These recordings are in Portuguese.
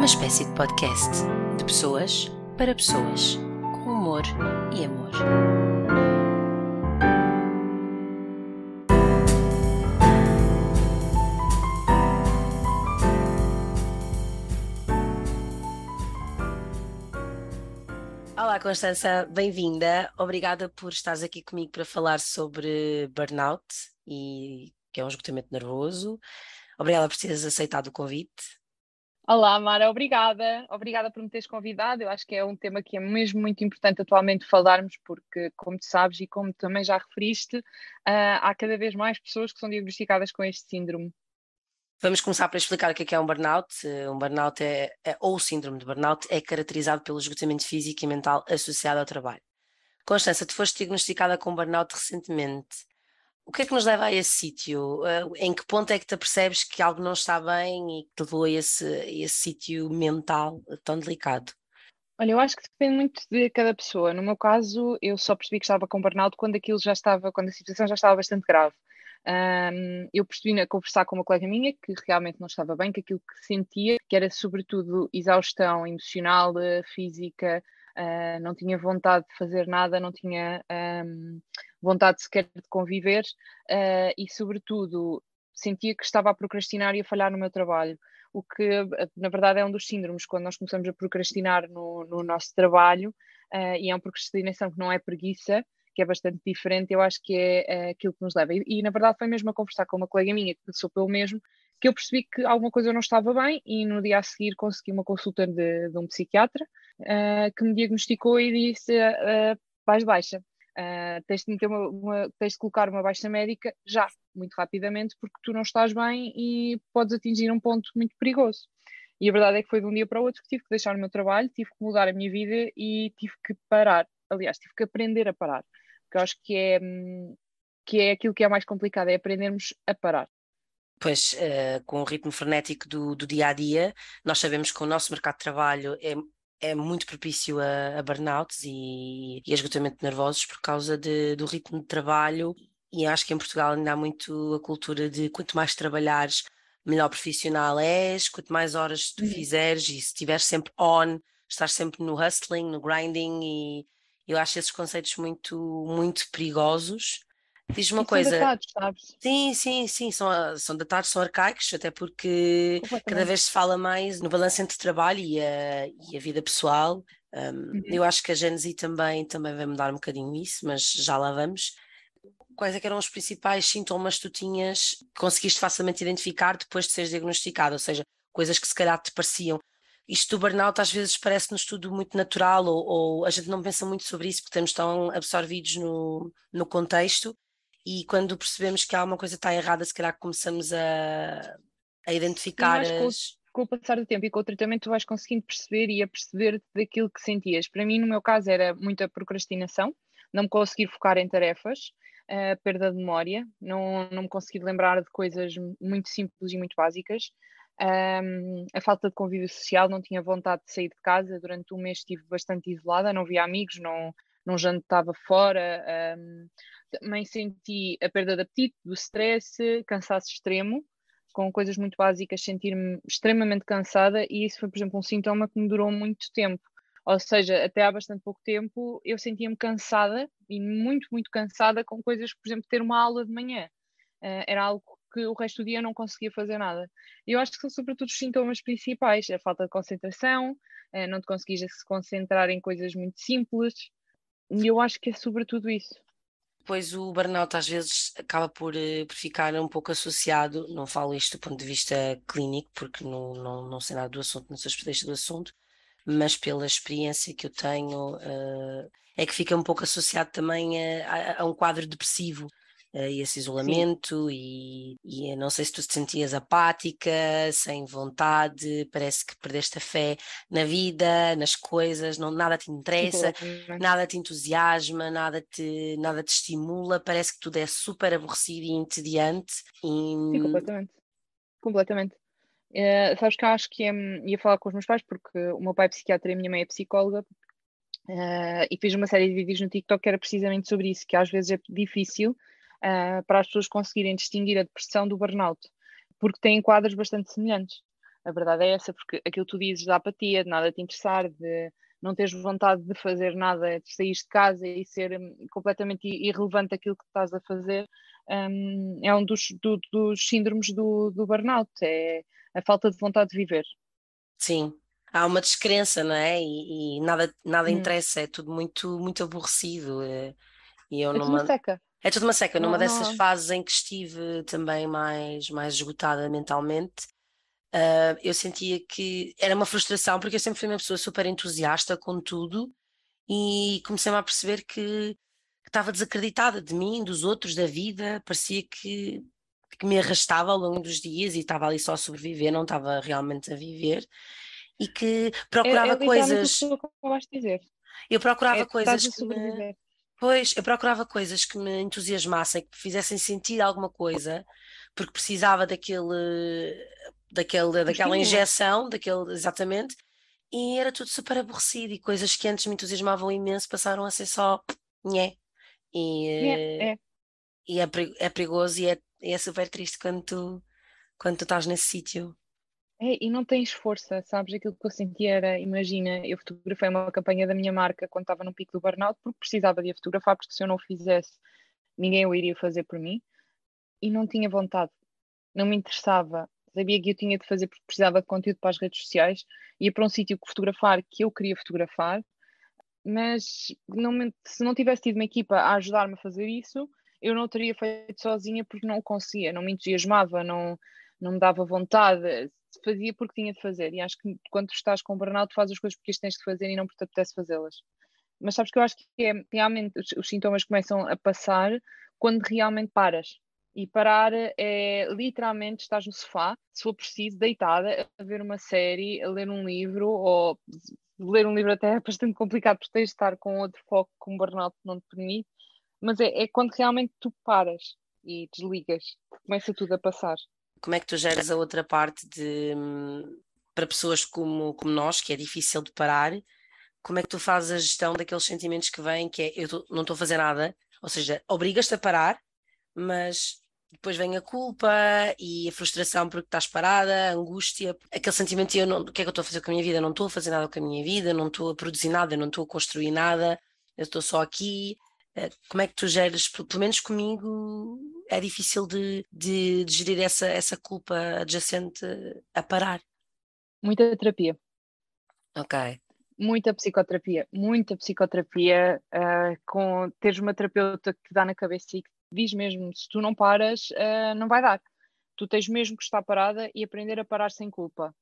Uma espécie de podcast de pessoas para pessoas, com humor e amor. Olá, Constança, bem-vinda. Obrigada por estares aqui comigo para falar sobre burnout e que é um esgotamento nervoso. Obrigada por teres aceitado o convite. Olá, Mara, obrigada. Obrigada por me teres convidado. Eu acho que é um tema que é mesmo muito importante atualmente falarmos, porque, como tu sabes e como também já referiste, uh, há cada vez mais pessoas que são diagnosticadas com este síndrome. Vamos começar por explicar o que é, que é um burnout. Um burnout é, é, ou o síndrome de burnout é caracterizado pelo esgotamento físico e mental associado ao trabalho. Constança, tu foste diagnosticada com burnout recentemente. O que é que nos leva a esse sítio? Uh, em que ponto é que te percebes que algo não está bem e que te levou a esse, esse sítio mental tão delicado? Olha, eu acho que depende muito de cada pessoa. No meu caso, eu só percebi que estava com burnout quando aquilo já estava, quando a situação já estava bastante grave. Um, eu percebi a conversar com uma colega minha que realmente não estava bem, que aquilo que sentia, que era sobretudo exaustão emocional, física, uh, não tinha vontade de fazer nada, não tinha um, vontade sequer de conviver uh, e, sobretudo, sentia que estava a procrastinar e a falhar no meu trabalho. O que, na verdade, é um dos síndromes, quando nós começamos a procrastinar no, no nosso trabalho, uh, e é uma procrastinação que não é preguiça, que é bastante diferente, eu acho que é, é aquilo que nos leva. E, e, na verdade, foi mesmo a conversar com uma colega minha que passou pelo mesmo, que eu percebi que alguma coisa não estava bem e no dia a seguir consegui uma consulta de, de um psiquiatra uh, que me diagnosticou e disse uh, vais baixa. Uh, tens, de uma, uma, tens de colocar uma baixa médica já, muito rapidamente, porque tu não estás bem e podes atingir um ponto muito perigoso. E a verdade é que foi de um dia para o outro que tive que deixar o meu trabalho, tive que mudar a minha vida e tive que parar. Aliás, tive que aprender a parar. Porque eu acho que é, hum, que é aquilo que é mais complicado, é aprendermos a parar. Pois, uh, com o ritmo frenético do, do, dia a dia, nós sabemos que o nosso mercado de trabalho é é muito propício a, a burnouts e, e a esgotamento de nervosos por causa de, do ritmo de trabalho. E acho que em Portugal ainda há muito a cultura de quanto mais trabalhares, melhor profissional és, quanto mais horas tu uhum. fizeres e se estiveres sempre on, estás sempre no hustling, no grinding e eu acho esses conceitos muito, muito perigosos Diz uma coisa. São datados, sabes? Sim, sim, sim, são, são datados, são arcaicos, até porque cada vez se fala mais no balanço entre trabalho e a, e a vida pessoal. Um, uhum. Eu acho que a Genesi também, também vai mudar um bocadinho isso, mas já lá vamos. Quais é eram os principais sintomas que tu tinhas, que conseguiste facilmente identificar depois de seres diagnosticado? Ou seja, coisas que se calhar te pareciam isto do burnout às vezes parece-nos tudo muito natural ou, ou, a gente não pensa muito sobre isso porque estamos tão absorvidos no, no contexto e quando percebemos que há uma coisa está errada, se calhar começamos a, a identificar as... Com, com, o passar do tempo e com o tratamento tu vais conseguindo perceber e a perceber daquilo que sentias. Para mim, no meu caso, era muita procrastinação, não me conseguir focar em tarefas, uh, perda de memória, não, não me conseguir lembrar de coisas muito simples e muito básicas. Um, a falta de convívio social, não tinha vontade de sair de casa. Durante um mês estive bastante isolada, não via amigos, não, não jantava fora. Um, também senti a perda de apetite, do stress, cansaço extremo, com coisas muito básicas, sentir-me extremamente cansada, e isso foi, por exemplo, um sintoma que me durou muito tempo. Ou seja, até há bastante pouco tempo eu sentia-me cansada e muito, muito cansada com coisas, por exemplo, ter uma aula de manhã. Uh, era algo que o resto do dia não conseguia fazer nada. Eu acho que são sobretudo os sintomas principais, a falta de concentração, uh, não te conseguis se concentrar em coisas muito simples, e eu acho que é sobretudo isso. Pois o burnout às vezes acaba por, eh, por ficar um pouco associado, não falo isto do ponto de vista clínico, porque não, não, não sei nada do assunto, não sou especialista do assunto, mas pela experiência que eu tenho, uh, é que fica um pouco associado também a, a, a um quadro depressivo uh, esse isolamento e, e não sei se tu te sentias apática, sem vontade, parece que perdeste a fé na vida, nas coisas, não, nada te interessa, nada te entusiasma, nada te, nada te estimula, parece que tudo é super aborrecido e entediante. E... Sim, completamente. Completamente. Uh, sabes que eu acho que ia, ia falar com os meus pais, porque o meu pai é psiquiatra e a minha mãe é psicóloga, Uh, e fiz uma série de vídeos no TikTok que era precisamente sobre isso, que às vezes é difícil uh, para as pessoas conseguirem distinguir a depressão do burnout, porque têm quadros bastante semelhantes. A verdade é essa, porque aquilo que tu dizes da apatia, de nada te interessar, de não teres vontade de fazer nada, de sair de casa e ser hum, completamente irrelevante aquilo que estás a fazer, um, é um dos, do, dos síndromes do, do burnout, é a falta de vontade de viver. Sim, há uma descrença, não é? E, e nada, nada hum. interessa, é tudo muito, muito aborrecido. É, e eu é numa... seca. É tudo uma seca. Numa dessas não. fases em que estive também mais, mais esgotada mentalmente, uh, eu sentia que era uma frustração, porque eu sempre fui uma pessoa super entusiasta com tudo e comecei-me a perceber que, que estava desacreditada de mim, dos outros, da vida. Parecia que, que me arrastava ao longo dos dias e estava ali só a sobreviver, não estava realmente a viver. E que procurava é, é coisas. Eu procurava é, coisas que me, Pois, eu procurava coisas que me entusiasmassem, que me fizessem sentir alguma coisa, porque precisava daquele, daquele, daquela injeção, daquele, exatamente, e era tudo super aborrecido, e coisas que antes me entusiasmavam imenso passaram a ser só nhé. E, é, é. e é, é perigoso e é, é super triste quando tu, quando tu estás nesse sítio. É, e não tens força, sabes? Aquilo que eu senti era, imagina, eu fotografei uma campanha da minha marca quando estava no pico do burnout porque precisava de a fotografar, porque se eu não o fizesse, ninguém o iria fazer por mim. E não tinha vontade, não me interessava. Sabia que eu tinha de fazer porque precisava de conteúdo para as redes sociais, ia para um sítio que fotografar que eu queria fotografar, mas não me, se não tivesse tido uma equipa a ajudar-me a fazer isso, eu não teria feito sozinha porque não o conseguia, não me entusiasmava, não, não me dava vontade fazia porque tinha de fazer. E acho que quando estás com burnout, fazes as coisas porque tens de fazer e não porque te apetece fazê-las. Mas sabes que eu acho que é, realmente os, os sintomas começam a passar quando realmente paras. E parar é literalmente estás no sofá, se for preciso, deitada, a ver uma série, a ler um livro, ou ler um livro até é bastante complicado porque tens de estar com outro foco que um burnout não te permite, mas é, é quando realmente tu paras e desligas, começa tudo a passar como é que tu geras a outra parte de para pessoas como, como nós, que é difícil de parar, como é que tu fazes a gestão daqueles sentimentos que vêm, que é eu tô, não estou a fazer nada, ou seja, obrigas-te a parar, mas depois vem a culpa e a frustração porque estás parada, a angústia, aquele sentimento de eu não, o que é que eu estou a fazer com a minha vida? Não estou a fazer nada com a minha vida, não estou a produzir nada, não estou a construir nada, eu estou só aqui. Eh, como é que tu geres, pelo menos comigo, é difícil de, de, de gerir essa, essa culpa adjacente a parar. Muita terapia. Ok. Muita psicoterapia, muita psicoterapia, uh, com teres uma terapeuta que te dá na cabeça e que diz mesmo, se tu não paras, uh, não vai dar. Tu tens mesmo que estar parada e aprender a parar sem culpa.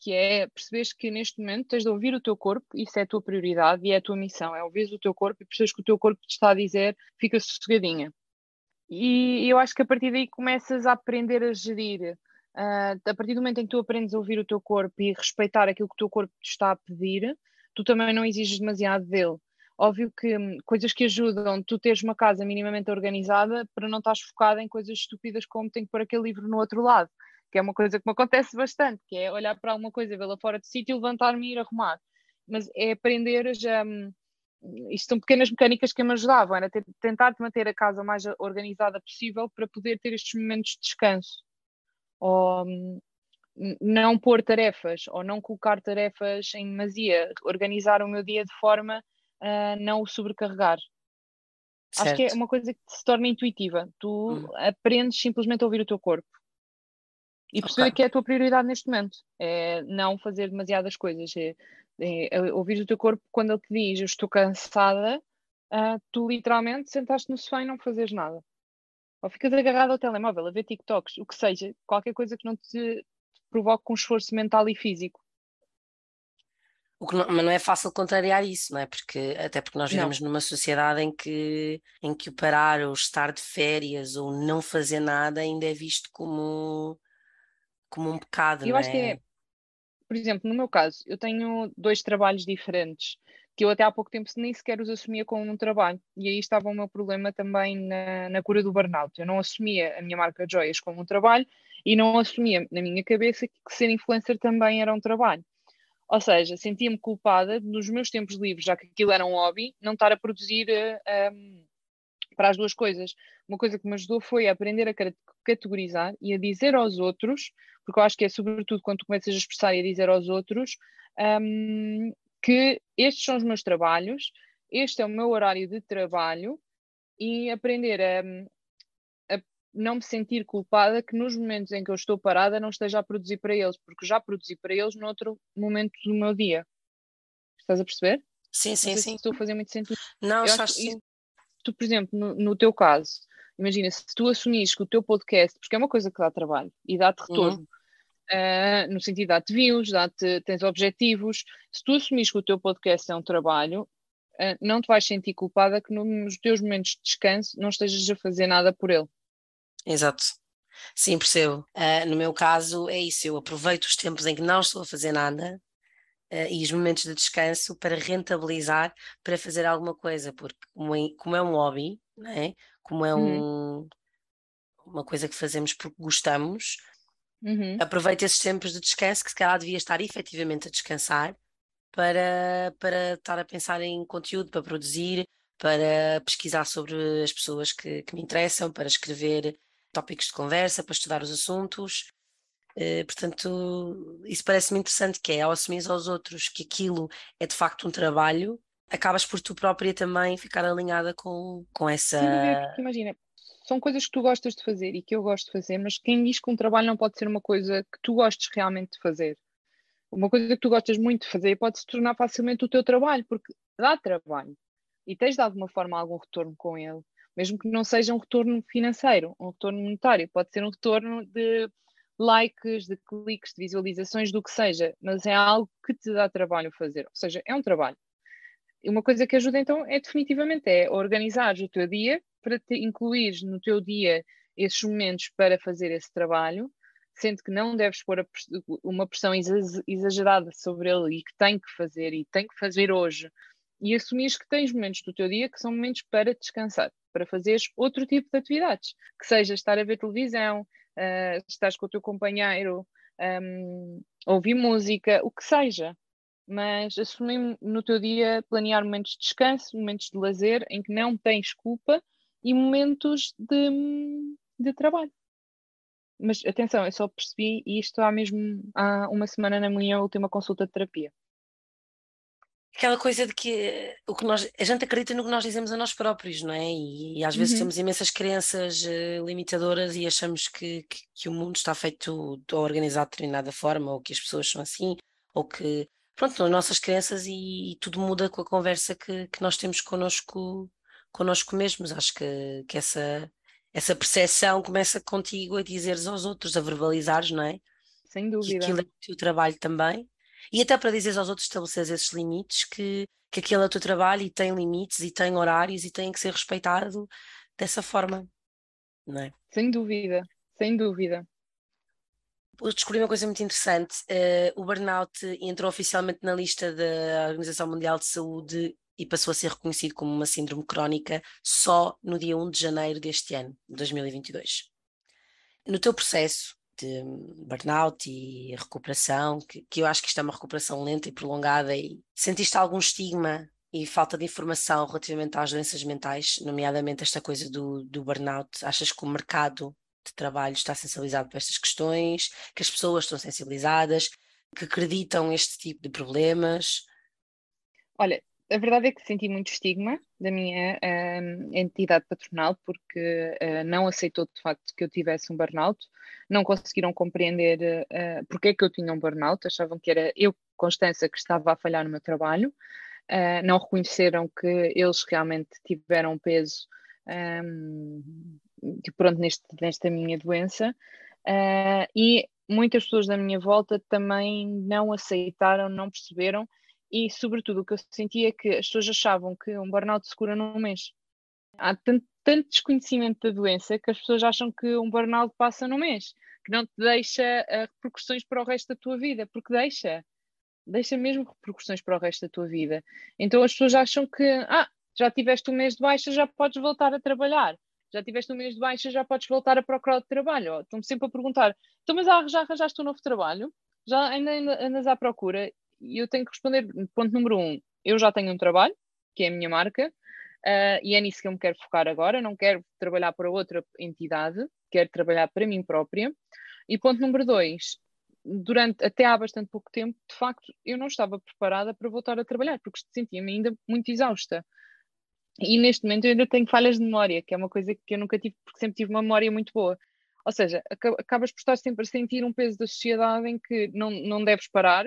Que é perceberes que neste momento tens de ouvir o teu corpo, isso é a tua prioridade e é a tua missão, é ouvir o teu corpo e percebes que o teu corpo te está a dizer, fica sossegadinha, e eu acho que a partir daí começas a aprender a gerir. Uh, a partir do momento em que tu aprendes a ouvir o teu corpo e respeitar aquilo que o teu corpo te está a pedir, tu também não exiges demasiado dele. Óbvio que hum, coisas que ajudam tu teres uma casa minimamente organizada para não estás focada em coisas estúpidas como tenho que pôr aquele livro no outro lado, que é uma coisa que me acontece bastante, que é olhar para alguma coisa, vê-la fora de sítio, levantar-me e ir arrumar. Mas é aprender já hum, isto são pequenas mecânicas que me ajudavam, era tentar manter a casa mais organizada possível para poder ter estes momentos de descanso. Ou hum, não pôr tarefas, ou não colocar tarefas em demasia, organizar o meu dia de forma a não o sobrecarregar. Certo. Acho que é uma coisa que se torna intuitiva. Tu hum. aprendes simplesmente a ouvir o teu corpo e perceber okay. que é a tua prioridade neste momento. É não fazer demasiadas coisas. É é, ouvir o teu corpo quando ele te diz eu estou cansada, uh, tu literalmente sentaste no sofá e não fazes nada. Ou ficas agarrado ao telemóvel a ver TikToks, o que seja, qualquer coisa que não te, provoque um esforço mental e físico. Não, mas não é fácil contrariar isso, não é? Porque, até porque nós vivemos não. numa sociedade em que, em que o parar ou estar de férias ou não fazer nada ainda é visto como, como um pecado. Eu não acho é? que é, por exemplo, no meu caso, eu tenho dois trabalhos diferentes que eu até há pouco tempo nem sequer os assumia como um trabalho. E aí estava o meu problema também na, na cura do burnout. Eu não assumia a minha marca de joias como um trabalho e não assumia na minha cabeça que ser influencer também era um trabalho. Ou seja, sentia-me culpada nos meus tempos livres, já que aquilo era um hobby, não estar a produzir um, para as duas coisas. Uma coisa que me ajudou foi a aprender a categorizar e a dizer aos outros porque eu acho que é sobretudo quando tu começas a expressar e a dizer aos outros um, que estes são os meus trabalhos, este é o meu horário de trabalho e aprender a, a não me sentir culpada que nos momentos em que eu estou parada não esteja a produzir para eles, porque já produzi para eles noutro momento do meu dia. Estás a perceber? Sim, sim, sim. estou a fazer muito sentido. Não, eu acho que tu, por exemplo, no, no, teu caso, imagina, se tu assumires que o teu podcast, porque é uma coisa que dá trabalho e dá-te retorno, uhum. uh, no sentido dá-te views, dá-te, tens objetivos, se tu assumires que o teu podcast é um trabalho, uh, não te vais sentir culpada que nos teus momentos de descanso não estejas a fazer nada por ele. Exato. Sim, percebo. Uh, no meu caso é isso, eu aproveito os tempos em que não estou a fazer nada uh, e os momentos de descanso para rentabilizar, para fazer alguma coisa, porque como é, como é um hobby, não é? Como é uhum. um, uma coisa que fazemos porque gostamos, uhum. aproveito esses tempos de descanso que se calhar devia estar efetivamente a descansar para, para estar a pensar em conteúdo, para produzir, para pesquisar sobre as pessoas que, que me interessam, para escrever tópicos de conversa, para estudar os assuntos. Uh, portanto, isso parece-me interessante, que é ao assumir aos outros que aquilo é de facto um trabalho, acabas por tu própria também ficar alinhada com, com essa. Sim, imagina, são coisas que tu gostas de fazer e que eu gosto de fazer, mas quem diz que um trabalho não pode ser uma coisa que tu gostes realmente de fazer? Uma coisa que tu gostas muito de fazer pode se tornar facilmente o teu trabalho, porque dá trabalho e tens de alguma forma algum retorno com ele, mesmo que não seja um retorno financeiro, um retorno monetário, pode ser um retorno de likes, de cliques, de visualizações, do que seja, mas é algo que te dá trabalho fazer, ou seja, é um trabalho. Uma coisa que ajuda então é definitivamente é organizar o teu dia para te incluir no teu dia esses momentos para fazer esse trabalho, sendo que não deves pôr uma pressão exagerada sobre ele e que tem que fazer e tem que fazer hoje, e assumires que tens momentos do teu dia que são momentos para descansar, para fazeres outro tipo de atividades, que seja estar a ver televisão, uh, estás com o teu companheiro, um, ouvir música, o que seja, mas assumir no teu dia, planear momentos de descanso, momentos de lazer em que não tens culpa e momentos de, de trabalho. Mas atenção, eu só percebi isto há mesmo há uma semana na minha última consulta de terapia. Aquela coisa de que o que nós, a gente acredita no que nós dizemos a nós próprios, não é? E, e às vezes uhum. temos imensas crenças uh, limitadoras e achamos que, que, que, o mundo está feito ou organizado de determinada forma, ou que as pessoas são assim, ou que pronto, são as nossas crenças e, e, tudo muda com a conversa que, que nós temos connosco, connosco mesmos. Acho que, que essa, essa percepção começa contigo a dizeres aos outros, a verbalizares, não é? Sem dúvida. Que aquilo é o teu trabalho também. E até para dizeres aos outros, estabeleceres esses limites, que, que aquilo é o teu trabalho e tem limites e tem horários e tem que ser respeitado dessa forma, não é? Sem dúvida, sem dúvida descobri uma coisa muito interessante. Uh, o burnout entrou oficialmente na lista da Organização Mundial de Saúde e passou a ser reconhecido como uma síndrome crónica só no dia 1 de janeiro deste ano, 2022. No teu processo de burnout e recuperação, que, que eu acho que isto é uma recuperação lenta e prolongada, e sentiste algum estigma e falta de informação relativamente às doenças mentais, nomeadamente esta coisa do, do burnout? Achas que o mercado de trabalho está sensibilizado para estas questões, que as pessoas estão sensibilizadas, que acreditam este tipo de problemas? Olha, a verdade é que senti muito estigma da minha uh, entidade patronal porque uh, não aceitou de facto que eu tivesse um burnout, não conseguiram compreender uh, porque é que eu tinha um burnout, achavam que era eu, Constança, que estava a falhar no meu trabalho, uh, não reconheceram que eles realmente tiveram peso um, tipo, pronto, neste, nesta minha doença, uh, e muitas pessoas da minha volta também não aceitaram, não perceberam, e sobretudo o que eu sentia é que as pessoas achavam que um burnout se cura num mês. Há tanto, tanto desconhecimento da doença que as pessoas acham que um burnout passa num mês, que não te deixa uh, repercussões para o resto da tua vida, porque deixa. Deixa mesmo repercussões para o resto da tua vida. Então as pessoas acham que, ah, já tiveste um mês de baixa, já podes voltar a trabalhar já tiveste um mês de baixa, já podes voltar a procurar de trabalho. Estão-me sempre a perguntar, então mas já arranjaste um novo trabalho? Já ainda andas à procura? E eu tenho que responder, ponto número um, eu já tenho um trabalho, que é a minha marca, uh, e é nisso que eu me quero focar agora, não quero trabalhar para outra entidade, quero trabalhar para mim própria. E ponto número dois, durante até há bastante pouco tempo, de facto, eu não estava preparada para voltar a trabalhar, porque sentia-me ainda muito exausta. E neste momento eu ainda tenho falhas de memória, que é uma coisa que eu nunca tive, porque sempre tive uma memória muito boa. Ou seja, acabas por estar sempre a sentir um peso da sociedade em que não, não deves parar,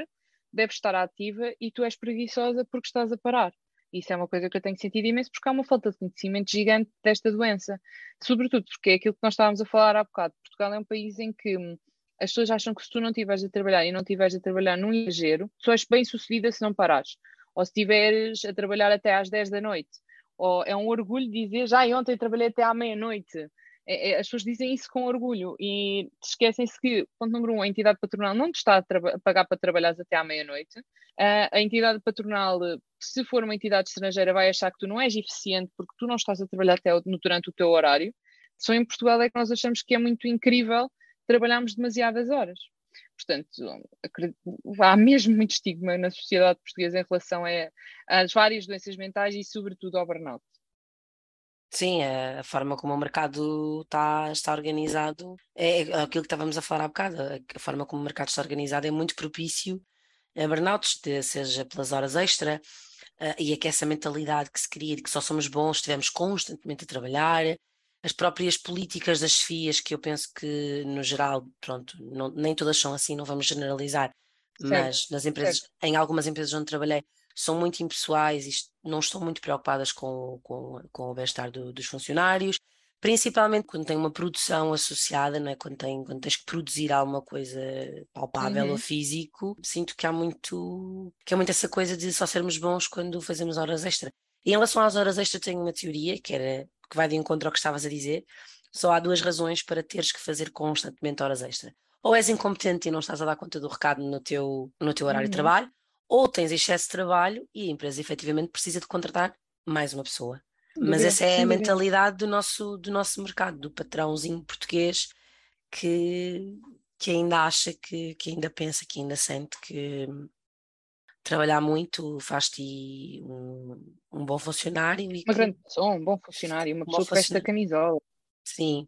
deves estar ativa e tu és preguiçosa porque estás a parar. Isso é uma coisa que eu tenho sentido imenso porque há uma falta de conhecimento gigante desta doença. Sobretudo porque é aquilo que nós estávamos a falar há bocado. Portugal é um país em que hum, as pessoas acham que se tu não estiveres a trabalhar e não estiveres a trabalhar num exagero, tu és bem sucedida se não parares. Ou se estiveres a trabalhar até às 10 da noite. Ou é um orgulho dizer, já ontem trabalhei até à meia-noite. É, é, as pessoas dizem isso com orgulho e esquecem-se que, ponto número um, a entidade patronal não te está a, pagar para trabalhares até à meia-noite. Uh, a entidade patronal, se for uma entidade estrangeira, vai achar que tu não és eficiente porque tu não estás a trabalhar até durante o teu horário. Só em Portugal é que nós achamos que é muito incrível trabalharmos demasiadas horas. Portanto, há mesmo muito estigma na sociedade portuguesa em relação às várias doenças mentais e, sobretudo, ao burnout. Sim, a forma como o mercado está, está organizado é, é aquilo que estávamos a falar há bocado. A forma como o mercado está organizado é muito propício a burnouts, seja pelas horas extra, uh, e é que essa mentalidade que se cria de que só somos bons, estivemos constantemente a trabalhar, as próprias políticas das FIAs, que eu penso que, no geral, pronto, não, nem todas são assim, não vamos generalizar, certo, mas nas empresas, em algumas empresas onde trabalhei, são muito impessoais e não estão muito preocupadas com, com, com o bem-estar do, dos funcionários, principalmente quando tem uma produção associada, não é? quando, tem, quando tens que produzir alguma coisa palpável uhum. ou físico, sinto que há muito que é muito essa coisa de só sermos bons quando fazemos horas extra. E em relação às horas extra tenho uma teoria que era que vai de encontro ao que estavas a dizer. Só há duas razões para teres que fazer constantemente horas extra. Ou és incompetente e não estás a dar conta do recado no teu, no teu horário uhum. de trabalho, ou tens excesso de trabalho e a empresa efetivamente precisa de contratar mais uma pessoa. Mas essa é a mentalidade do nosso, do nosso mercado, do patrãozinho português que, que ainda acha, que, que ainda pensa, que ainda sente que trabalhar muito faz-te um, um bom funcionário. E uma que... grande pessoa, um bom funcionário, uma pessoa que veste a camisola. Sim.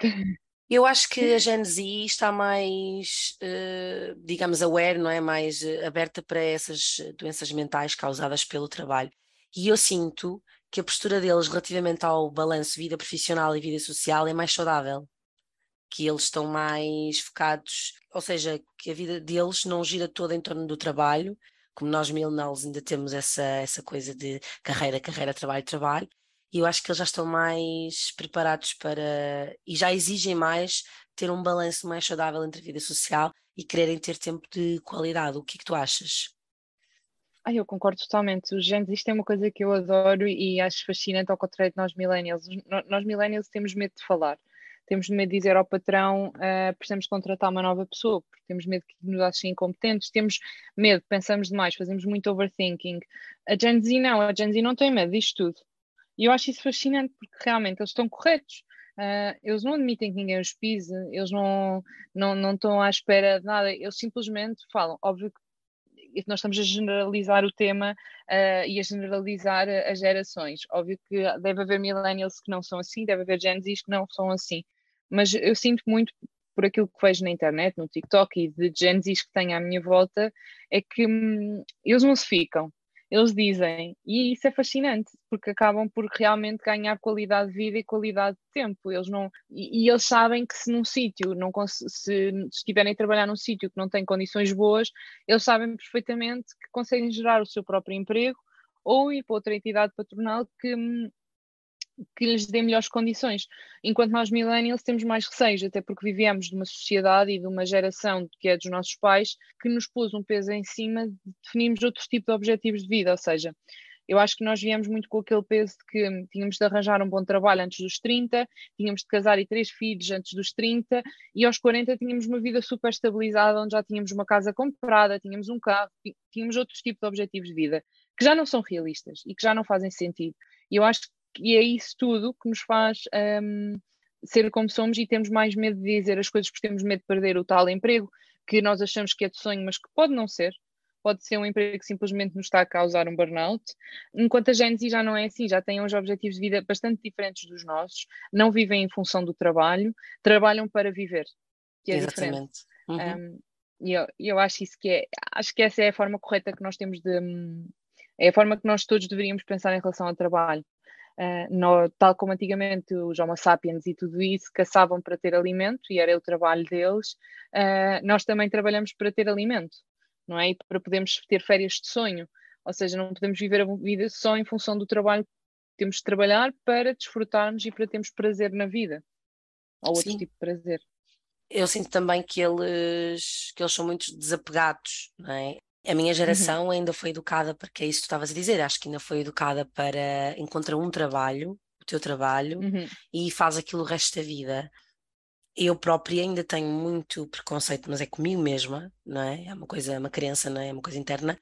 Eu acho que a Gen Z está mais, uh, digamos, aware, não é? Mais uh, aberta para essas doenças mentais causadas pelo trabalho. E eu sinto que a postura deles relativamente ao balanço vida profissional e vida social é mais saudável. Que eles estão mais focados, ou seja, que a vida deles não gira toda em torno do trabalho, como nós millennials ainda temos essa, essa coisa de carreira, carreira, trabalho, trabalho, e eu acho que eles já estão mais preparados para e já exigem mais ter um balanço mais saudável entre a vida social e quererem ter tempo de qualidade. O que é que tu achas? Ah, eu concordo totalmente. Os genes, isto é uma coisa que eu adoro e acho fascinante ao contrário de nós millennials. Nós millennials temos medo de falar temos medo de dizer ao patrão uh, precisamos contratar uma nova pessoa, porque temos medo que nos achem incompetentes, temos medo, pensamos demais, fazemos muito overthinking. A Gen Z não, a Gen Z não tem medo disto tudo. E eu acho isso fascinante, porque realmente eles estão corretos. Uh, eles não admitem que ninguém os pise, eles não, não, não estão à espera de nada, eles simplesmente falam. Óbvio que nós estamos a generalizar o tema uh, e a generalizar as gerações. Óbvio que deve haver millennials que não são assim, deve haver Gen que não são assim mas eu sinto muito por aquilo que vejo na internet, no TikTok e de Gen que tenho à minha volta, é que hum, eles não se ficam. Eles dizem, e isso é fascinante, porque acabam por realmente ganhar qualidade de vida e qualidade de tempo. Eles não, e, e eles sabem que se num sítio, não se, se estiverem a trabalhar num sítio que não tem condições boas, eles sabem perfeitamente que conseguem gerar o seu próprio emprego ou ir para outra entidade patronal que hum, que lhes dê melhores condições. Enquanto nós millennials temos mais receios, até porque vivemos de uma sociedade e de uma geração que é dos nossos pais que nos pôs um peso em cima de definirmos outros tipos de objetivos de vida, ou seja, eu acho que nós viemos muito com aquele peso de que tínhamos de arranjar um bom trabalho antes dos 30, tínhamos de casar e três filhos antes dos 30, e aos 40 tínhamos uma vida super estabilizada, onde já tínhamos uma casa comprada, tínhamos um carro, tínhamos outros tipos de objetivos de vida, que já não são realistas e que já não fazem sentido. E eu acho e é isso tudo que nos faz um, ser como somos e temos mais medo de dizer as coisas porque temos medo de perder o tal emprego que nós achamos que é de sonho, mas que pode não ser. Pode ser um emprego que simplesmente nos está a causar um burnout, enquanto a gente já não é assim, já têm uns objetivos de vida bastante diferentes dos nossos, não vivem em função do trabalho, trabalham para viver. que é Exatamente. diferente. Uhum. Um, e eu, eu acho isso que é, acho que essa é a forma correta que nós temos de, é a forma que nós todos deveríamos pensar em relação ao trabalho. Uh, no, tal como antigamente os Homo sapiens e tudo isso caçavam para ter alimento e era o trabalho deles, uh, nós também trabalhamos para ter alimento, não é? E para podermos ter férias de sonho. Ou seja, não podemos viver a vida só em função do trabalho. Temos de trabalhar para desfrutarmos e para termos prazer na vida. Ou outro Sim. tipo de prazer. Eu sinto também que eles, que eles são muito desapegados, não é? A minha uhum. geração uhum. ainda foi educada para que é isso que tu estavas a dizer, acho que ainda foi educada para encontrar um trabalho, o teu trabalho, uhum. e faz aquilo o resto da vida. Eu própria ainda tenho muito preconceito, mas é comigo mesma, não é? É uma coisa, uma crença, não é? É uma coisa interna,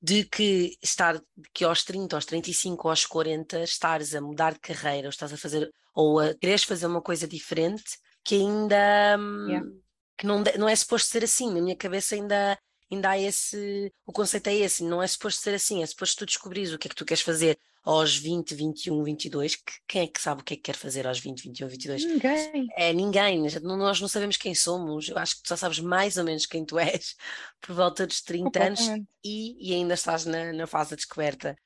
de que estar, que aos 30, aos 35, aos 40, estares a mudar de carreira, ou estás a fazer, ou a quereres fazer uma coisa diferente, que ainda hum, yeah. que não, não é suposto ser assim. Na minha cabeça ainda ainda há esse. O conceito é esse, não é suposto ser assim, é suposto tu descobrires o que é que tu queres fazer aos 20, 21, 22. Que, quem é que sabe o que é que quer fazer aos 20, 21, 22? Ninguém. É ninguém, nós não sabemos quem somos. Eu acho que tu só sabes mais ou menos quem tu és por volta dos 30 anos e, e ainda estás na, na fase da descoberta.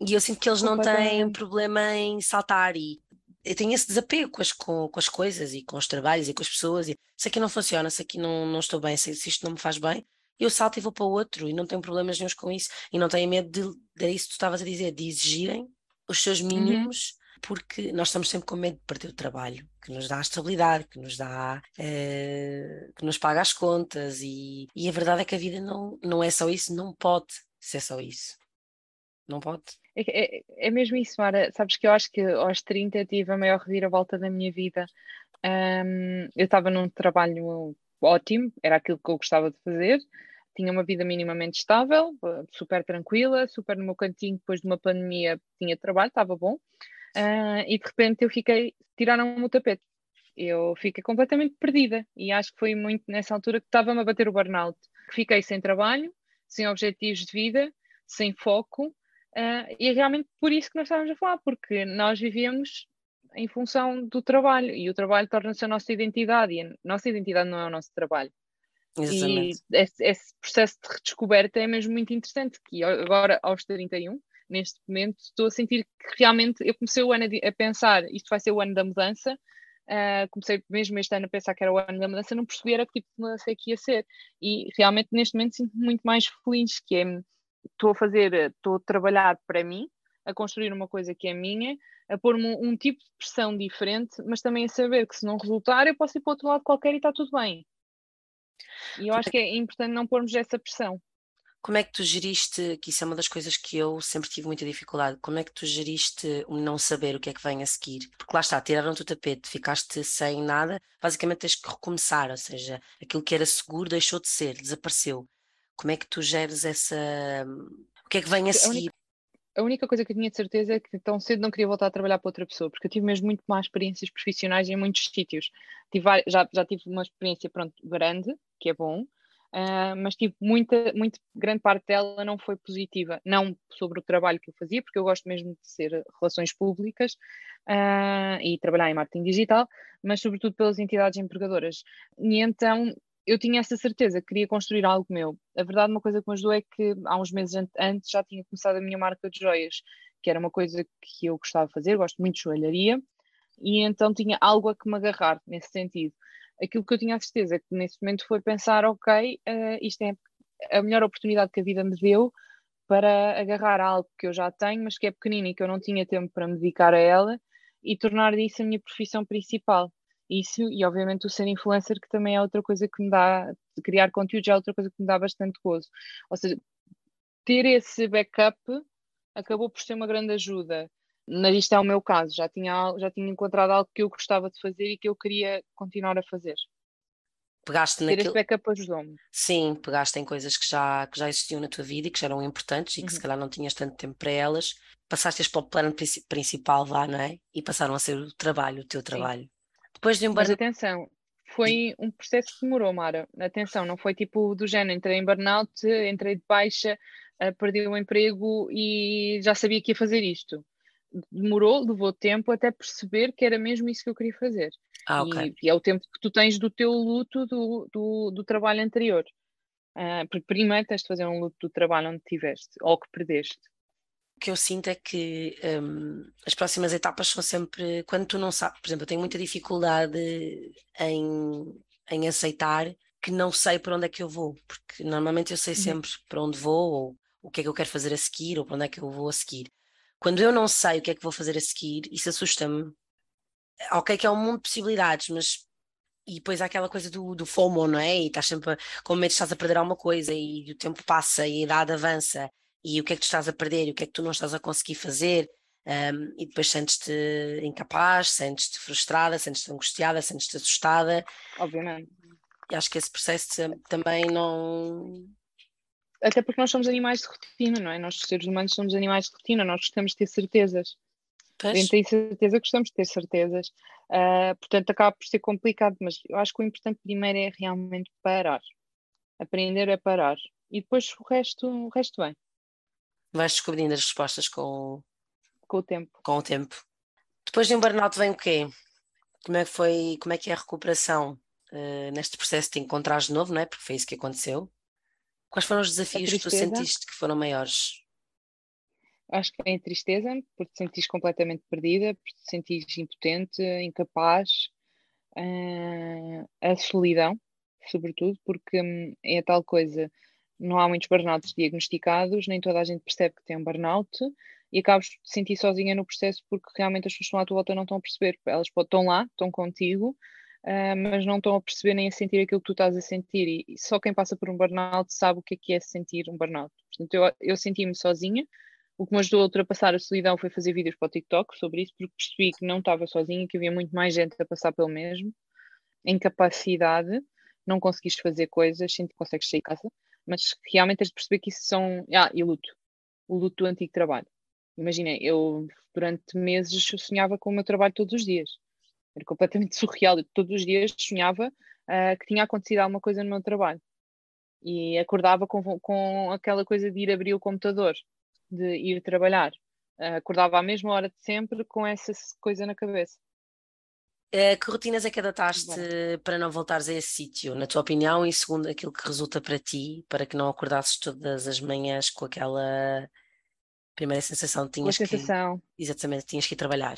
E eu sinto que eles não têm problema em saltar e eu tenho esse desapego com as, com, com, as coisas e com os trabalhos e com as pessoas. E se aqui não funciona, se aqui não, não estou bem, se, se isto não me faz bem, eu salto e vou para o outro e não tenho problemas nenhums com isso e não tenho medo de, de isso que tu estavas a dizer, de exigirem os seus uhum. mínimos, uhum. porque nós estamos sempre com medo de perder o trabalho, que nos dá a estabilidade, que nos dá, uh, que nos paga as contas e, e a verdade é que a vida não, não é só isso, não pode ser só isso. Não pode. É, é, é mesmo isso, Mara. Sabes que eu acho que aos 30 tive a maior reviravolta da minha vida. Um, eu estava num trabalho ótimo, era aquilo que eu gostava de fazer. Tinha uma vida minimamente estável, eh, super tranquila, super no meu cantinho. Depois de uma pandemia, tinha trabalho, estava bom. Uh, e de repente eu fiquei, tiraram-me o tapete. Eu fiquei completamente perdida e acho que foi muito nessa altura que estava-me a bater o burnout. Fiquei sem trabalho, sem objetivos de vida, sem foco, uh, e é realmente por isso que nós estávamos a falar, porque nós vivíamos em função do trabalho e o trabalho torna-se a nossa identidade e a nossa identidade não é o nosso trabalho. Exatamente. E esse, esse, processo de redescoberta é mesmo muito interessante, que agora aos 31, neste momento, estou a sentir que realmente eu comecei o ano a, a pensar, isto vai ser o ano da mudança, uh, comecei mesmo este ano a pensar que era o ano da mudança, não percebia que tipo de mudança é que ia ser. E realmente neste momento sinto-me muito mais feliz, que é, estou a fazer, estou a trabalhar para mim, a construir uma coisa que é minha, a pôr-me um, um, tipo de pressão diferente, mas também a saber que se não resultar, eu posso ir para o outro lado qualquer e está tudo bem. E eu acho que é importante não pormos essa pressão. Como é que tu geriste, que isso é uma das coisas que eu sempre tive muita dificuldade, como é que tu geriste o não saber o que é que vem a seguir? Porque lá está, tiraram-te o tapete, ficaste sem nada, basicamente tens que recomeçar, ou seja, aquilo que era seguro deixou de ser, desapareceu. Como é que tu geres essa. O que é que vem a seguir? A única coisa que eu tinha de certeza é que tão cedo não queria voltar a trabalhar para outra pessoa, porque eu tive mesmo muito mais experiências profissionais em muitos sítios. Tive, já, já tive uma experiência pronto, grande, que é bom, uh, mas tive muita, muito grande parte dela não foi positiva. Não sobre o trabalho que eu fazia, porque eu gosto mesmo de ser relações públicas uh, e trabalhar em marketing digital, mas sobretudo pelas entidades empregadoras. E então eu tinha essa certeza, queria construir algo meu. A verdade, uma coisa que me ajudou é que há uns meses antes já tinha começado a minha marca de joias, que era uma coisa que eu gostava de fazer, gosto muito de joalharia, e então tinha algo a que me agarrar nesse sentido. Aquilo que eu tinha a certeza é que nesse momento foi pensar, ok, uh, isto é a melhor oportunidade que a vida me deu para agarrar algo que eu já tenho, mas que é pequenino e que eu não tinha tempo para me dedicar a ela e tornar disso a minha profissão principal isso e obviamente o ser influencer que também é outra coisa que me dá, criar conteúdo já é outra coisa que me dá bastante gozo. Ou seja, ter esse backup acabou por ser uma grande ajuda. Mas isto é o meu caso, já tinha, já tinha encontrado algo que eu gostava de fazer e que eu queria continuar a fazer. Pegaste ter naquilo... esse backup ajudou-me. Sim, pegaste em coisas que já, que já existiam na tua vida e que já eram importantes e que uhum. se calhar não tinhas tanto tempo para elas, passaste-as para o plano principal lá, não é? E passaram a ser o trabalho, o teu trabalho. Sim. Depois de um Mas atenção, foi um processo que demorou, Mara. Atenção, não foi tipo do género, entrei em burnout, entrei de baixa, uh, perdi o emprego e já sabia que ia fazer isto. demorou, levou tempo até perceber que era mesmo isso que eu queria fazer. Ah, okay. e, e, é o tempo que tu tens do teu luto do, do, do trabalho anterior. Uh, porque primeiro tens de fazer um luto do trabalho onde estiveste ou que perdeste. O que eu sinto é que um, as próximas etapas são sempre quando tu não sabes. Por exemplo, eu tenho muita dificuldade em, em aceitar que não sei para onde é que eu vou, porque normalmente eu sei uhum. sempre para onde vou ou o que é que eu quero fazer a seguir ou para onde é que eu vou a seguir. Quando eu não sei o que é que vou fazer a seguir, isso assusta-me. Ok, que é um mundo de possibilidades, mas. E depois há aquela coisa do, do FOMO, não é? E estás sempre com medo de estás a perder alguma coisa e o tempo passa e a idade avança e o que é que tu estás a perder e o que é que tu não estás a conseguir fazer. Um, e depois sentes-te incapaz, sentes-te frustrada, sentes-te angustiada, sentes-te assustada. Obviamente. E acho que esse processo também não, até porque nós somos animais de rotina, não é? Nós, seres humanos, somos animais de rotina, nós gostamos de ter certezas. Pois. A gente tem certeza, gostamos de ter certezas. Uh, portanto, acaba por ser complicado, mas eu acho que o importante primeiro é realmente parar. Aprender a parar. E depois o resto, o resto vem. Vais descobrindo as respostas com, com o tempo. Com o tempo. Depois de um burnout vem o quê? Como é que foi, como é que é a recuperação uh, neste processo de encontrar de novo, não é? Porque foi isso que aconteceu. Quais foram os desafios que tu sentiste que foram maiores? Acho que é a tristeza, porque te sentiste completamente perdida, porque te sentiste impotente, incapaz, uh, a solidão, sobretudo, porque hum, é tal coisa, não há muitos burnouts diagnosticados, nem toda a gente percebe que tem um burnout, e acabas de sentir sozinha no processo porque realmente as pessoas que estão à tua volta não estão a perceber, elas estão lá, estão contigo, uh, mas não estão a perceber nem a sentir aquilo que tu estás a sentir. E, só quem passa por um burnout sabe o que é que é sentir um burnout. Portanto, eu, eu senti-me sozinha. O que me ajudou a ultrapassar a solidão foi fazer vídeos para o TikTok sobre isso, porque percebi que não estava sozinha, que havia muito mais gente a passar pelo mesmo. Incapacidade, não conseguiste fazer coisas, sempre consegues sair de casa, mas realmente tens de perceber que isso são. Ah, e luto. O luto do antigo trabalho. Imagina, eu durante meses sonhava com o meu trabalho todos os dias. Era completamente surreal. Eu, todos os dias sonhava uh, que tinha acontecido alguma coisa no meu trabalho. E acordava com, com aquela coisa de ir abrir o computador, de ir trabalhar. Uh, acordava à mesma hora de sempre com essa coisa na cabeça. Uh, que rotinas é que adotaste para não voltares a esse sítio, na tua opinião, e segundo aquilo que resulta para ti, para que não acordasses todas as manhãs com aquela primeira sensação de tinhas que exatamente tinhas que ir trabalhar?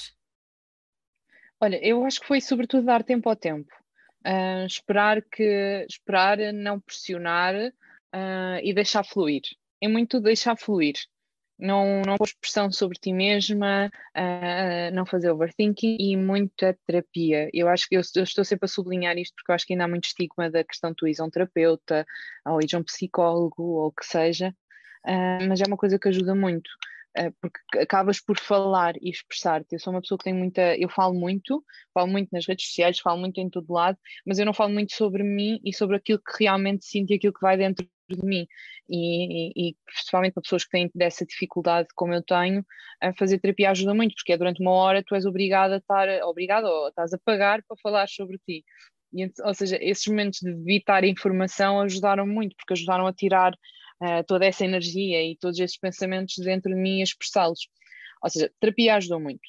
Olha, eu acho que foi sobretudo dar tempo ao tempo. Uh, esperar que esperar, não pressionar uh, e deixar fluir. É muito deixar fluir. Não, não pôr pressão sobre ti mesma, uh, não fazer overthinking e muita terapia. Eu acho que eu, eu, estou sempre a sublinhar isto porque eu acho que ainda há muito estigma da questão de tu ir a um terapeuta ou ir a um psicólogo ou o que seja, mas é uma coisa que ajuda muito. Porque acabas por falar e expressar-te. Eu sou uma pessoa que tem muita. Eu falo muito, falo muito nas redes sociais, falo muito em todo lado, mas eu não falo muito sobre mim e sobre aquilo que realmente sinto e aquilo que vai dentro de mim. E, e, e principalmente para pessoas que têm dessa dificuldade, como eu tenho, a fazer terapia ajuda muito, porque é durante uma hora tu és obrigada a estar, obrigada ou estás a pagar para falar sobre ti. E, ou seja, esses momentos de evitar informação ajudaram muito, porque ajudaram a tirar uh, toda essa energia e todos esses pensamentos dentro de mim a expressá-los. Ou seja, terapia ajudou muito.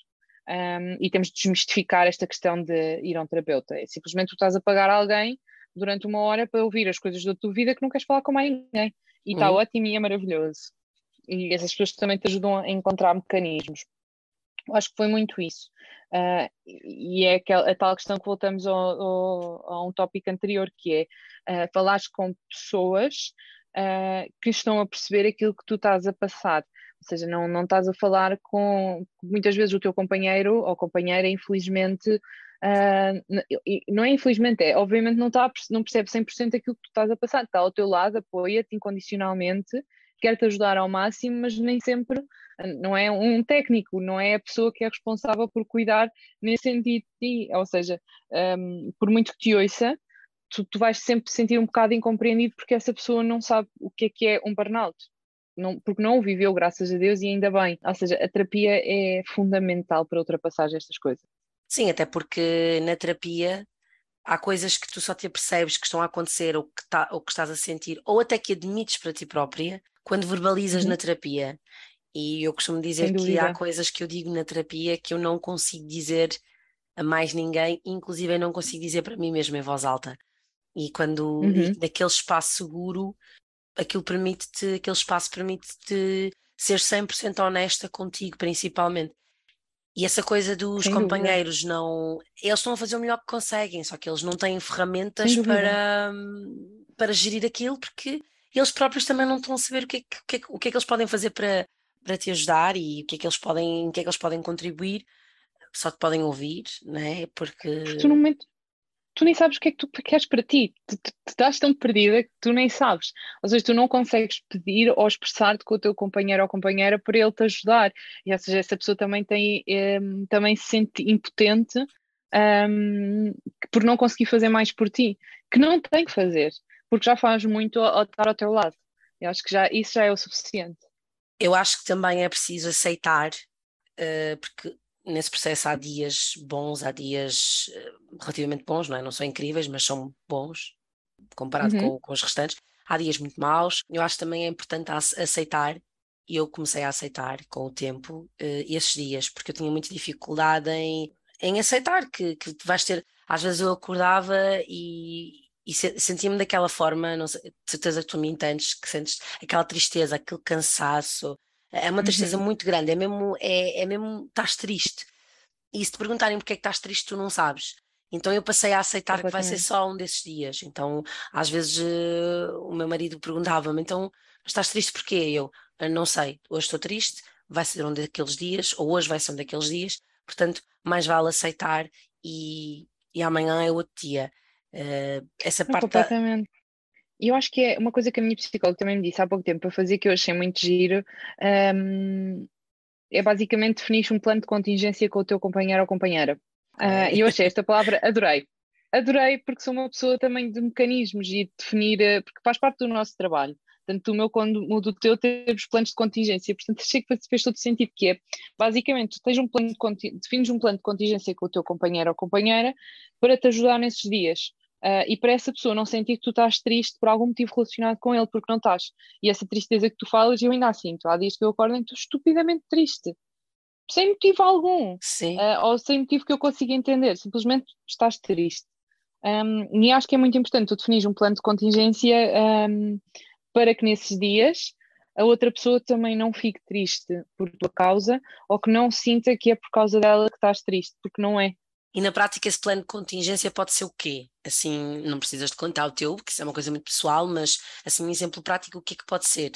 Um, e temos de desmistificar esta questão de ir a um terapeuta. É simplesmente tu estás a pagar alguém durante uma hora para ouvir as coisas da tua vida que não queres falar com mais ninguém. E está uhum. ótimo e é maravilhoso. E essas pessoas também te ajudam a encontrar mecanismos. Eu acho que foi muito isso. Uh, e é aquela, a tal questão que voltamos ao, ao, a um tópico anterior, que é uh, falares com pessoas uh, que estão a perceber aquilo que tu estás a passar. Ou seja, não, não estás a falar com. Muitas vezes o teu companheiro ou companheira, infelizmente, uh, não é infelizmente, é obviamente não, está, não percebe 100% aquilo que tu estás a passar, está ao teu lado, apoia-te incondicionalmente, quer-te ajudar ao máximo, mas nem sempre, não é um técnico, não é a pessoa que é responsável por cuidar nesse sentido de ti. Ou seja, um, por muito que te ouça, tu, tu vais sempre sentir um bocado incompreendido porque essa pessoa não sabe o que é que é um burnout. Não, porque não o viveu, graças a Deus, e ainda bem. Ou seja, a terapia é fundamental para ultrapassar estas coisas. Sim, até porque na terapia há coisas que tu só te apercebes que estão a acontecer ou que, tá, ou que estás a sentir, ou até que admites para ti própria, quando verbalizas uhum. na terapia. E eu costumo dizer que há coisas que eu digo na terapia que eu não consigo dizer a mais ninguém, inclusive eu não consigo dizer para mim mesmo em voz alta. E quando uhum. naquele espaço seguro, aquilo permite-te, aquele espaço permite-te ser 100% honesta contigo, principalmente. E essa coisa dos Sem companheiros dúvida. não. Eles estão a fazer o melhor que conseguem, só que eles não têm ferramentas para, para gerir aquilo, porque eles próprios também não estão a saber o que é que, o que, é, o que, é que eles podem fazer para, para te ajudar e o que é que eles podem, o que é que eles podem contribuir, só te podem ouvir, né? Porque. porque tu, no momento, tu nem sabes o que é que tu queres para ti. Tu, tu, tu estás tão perdida que tu nem sabes. Ou seja, tu não consegues pedir ou expressar-te com o teu companheiro ou companheira para ele te ajudar. E ou seja, essa pessoa também tem um, também se sente impotente um, por não conseguir fazer mais por ti, que não tem que fazer, porque já faz muito ao estar ao teu lado. Eu acho que já isso já é o suficiente. Eu acho que também é preciso aceitar, uh, porque nesse processo há dias bons, há dias uh, relativamente bons, não é? Não são incríveis, mas são bons comparado uhum. com, com, os restantes. Há dias muito maus. Eu acho também é importante aceitar, e eu comecei a aceitar com o tempo uh, esses dias, porque eu tinha muita dificuldade em, em aceitar que, que vais ter. Às vezes eu acordava e, e sentia-me daquela forma, não sei, de certeza que tu me entendes, que sentes aquela tristeza, aquele cansaço, é uma tristeza uhum. muito grande, é mesmo, é, é mesmo, estás triste. E se te perguntarem porque é que estás triste, tu não sabes. Então eu passei a aceitar que vai ser só um desses dias. Então, às vezes, uh, o meu marido perguntava-me: então, estás triste porquê? Eu não sei, hoje estou triste, vai ser um daqueles dias, ou hoje vai ser um daqueles dias, portanto, mais vale aceitar e, e amanhã é outro dia. Uh, essa parte. Da e eu acho que é uma coisa que a minha psicóloga também me disse há pouco tempo para fazer, que eu achei muito giro, um, é basicamente definir um plano de contingência com o teu companheiro ou companheira. Uh, e eu achei esta palavra, adorei. Adorei porque sou uma pessoa também de mecanismos e de definir, eh, porque faz parte do nosso trabalho. Tanto o meu como o teu temos planos de contingência, portanto achei que fez todo sentido, que é, basicamente, tu tens um plano de, defines um plano de contingência com o teu companheiro ou companheira para te ajudar nesses dias. Uh, e para essa pessoa não sentir que tu estás triste por algum motivo relacionado com ele, porque não estás. E essa tristeza que tu falas, eu ainda assim, há dias que eu acordo e estou estupidamente triste, sem motivo algum, uh, ou sem motivo que eu consiga entender, simplesmente estás triste. Um, e acho que é muito importante tu definir um plano de contingência um, para que nesses dias a outra pessoa também não fique triste por tua causa ou que não sinta que é por causa dela que estás triste, porque não é. E na prática esse plano de contingência pode ser o quê? Assim, não precisas de contar o teu, porque isso é uma coisa muito pessoal, mas assim, um exemplo prático, o que é que pode ser?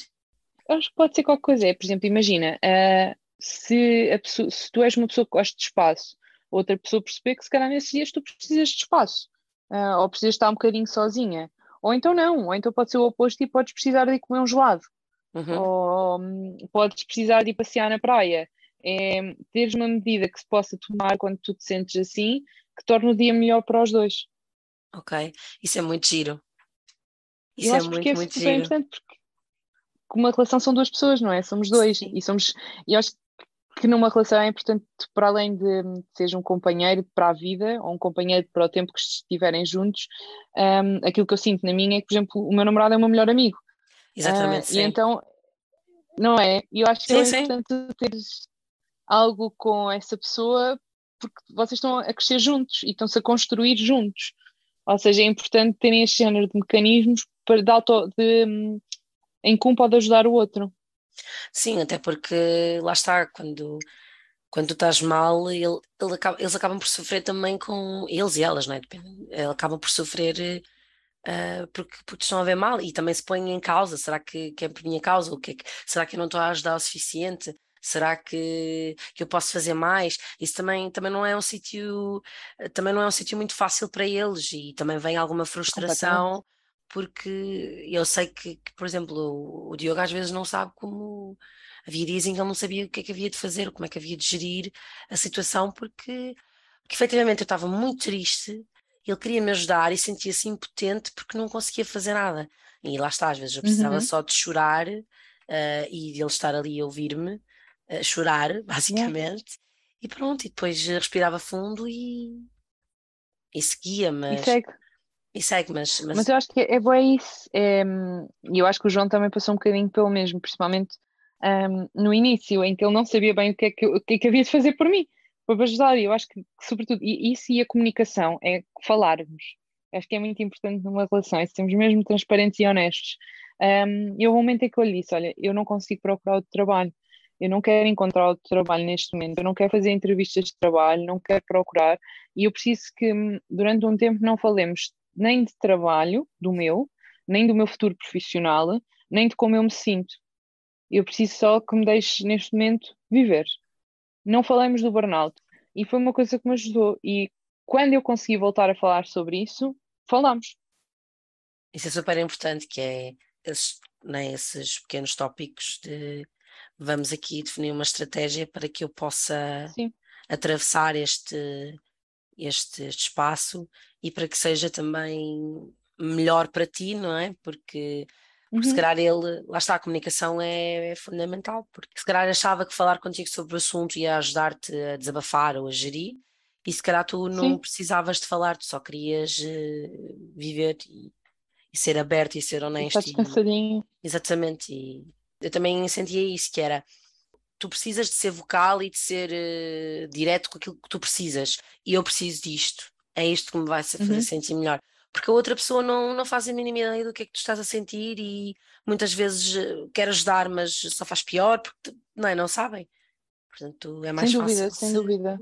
Acho que pode ser qualquer coisa. É, por exemplo, imagina, uh, se, pessoa, se, tu és uma pessoa que gosta de espaço, outra pessoa perceber que se calhar nesses dias tu precisas de espaço, uh, ou precisas estar um bocadinho sozinha, ou então não, ou então pode ser o oposto e podes precisar de ir comer um gelado, uhum. ou um, podes precisar de ir passear na praia, é teres uma medida que se possa tomar quando tu te sentes assim, que torne o dia melhor para os dois. Ok, isso é muito giro. Isso Eu é muito, que é muito super giro. importante porque uma relação são duas pessoas, não é? Somos dois Sim. e somos. E acho que numa relação é importante, para além de, de seres um companheiro para a vida ou um companheiro para o tempo que estiverem juntos, um, aquilo que eu sinto na minha é que, por exemplo, o meu namorado é o meu melhor amigo. Exatamente. Uh, e então, não é? E eu acho que sim, é importante teres algo com essa pessoa porque vocês estão a crescer juntos e estão-se a construir juntos. Ou seja, é importante terem este género de mecanismos para dar auto, de, hum, em que um pode ajudar o outro. Sim, até porque lá está, quando, quando tu estás mal, ele, ele acaba, eles acabam por sofrer também com eles e elas, não é? Depende, acabam por sofrer uh, porque, porque estão a ver mal e também se põem em causa, será que, que é por minha causa? O que, é que será que eu não estou a ajudar o suficiente? Será que, que eu posso fazer mais? Isso também, também não é um sítio, também não é um sítio muito fácil para eles e também vem alguma frustração porque eu sei que, que, por exemplo, o, o Diogo às vezes não sabe como havia dias em que ele não sabia o que é que havia de fazer, como é que havia de gerir a situação, porque, porque efetivamente eu estava muito triste, ele queria me ajudar e sentia-se impotente porque não conseguia fazer nada. E lá está, às vezes eu precisava uhum. só de chorar uh, e de ele estar ali a ouvir-me a chorar, basicamente, e pronto, e depois respirava fundo e, e seguia, mas. E segue. E segue, mas, mas... mas eu acho que é, é bom isso. É, e eu acho que o João também passou um bocadinho pelo mesmo, principalmente um, no início, em que ele não sabia bem o que é que, o que, é que havia de fazer por mim, para ajudar. Eu acho que, sobretudo, e isso e a comunicação, é falarmos. Acho que é muito importante numa relação, é sermos mesmo transparentes e honestos. Um, e houve um momento em que eu lhe disse: Olha, eu não consigo procurar outro trabalho, eu não quero encontrar outro trabalho neste momento, eu não quero fazer entrevistas de trabalho, não quero procurar, e eu preciso que hum, durante um tempo não falemos nem de trabalho, do meu, nem do meu futuro profissional, nem de como eu me sinto. Eu preciso só que me deixe neste momento viver. Não falemos do burnout. E foi uma coisa que me ajudou. E quando eu consegui voltar a falar sobre isso, falamos. Isso é super importante, que é esses, né, esses pequenos tópicos de vamos aqui definir uma estratégia para que eu possa Sim. atravessar este, este, este espaço e para que seja também melhor para ti, não é? Porque porque uhum. se calhar ele, lá está, a comunicação é, é, fundamental, porque se calhar achava que falar contigo sobre o assunto ia ajudar-te a desabafar ou a gerir, e se calhar tu não Sim. precisavas de falar, tu só querias uh, viver e, e, ser aberto e ser honesto. E descansadinho. exatamente, e eu também sentia isso, que era tu precisas de ser vocal e de ser uh, direto com aquilo que tu precisas, e eu preciso disto, é isto que me vai fazer uhum. sentir melhor porque a outra pessoa não, não faz a mínima ideia do que é que tu estás a sentir e muitas vezes eh, quer ajudar, mas só faz pior, porque não, é, não sabem. Portanto, é mais sem fácil. Dúvida, sem dúvida.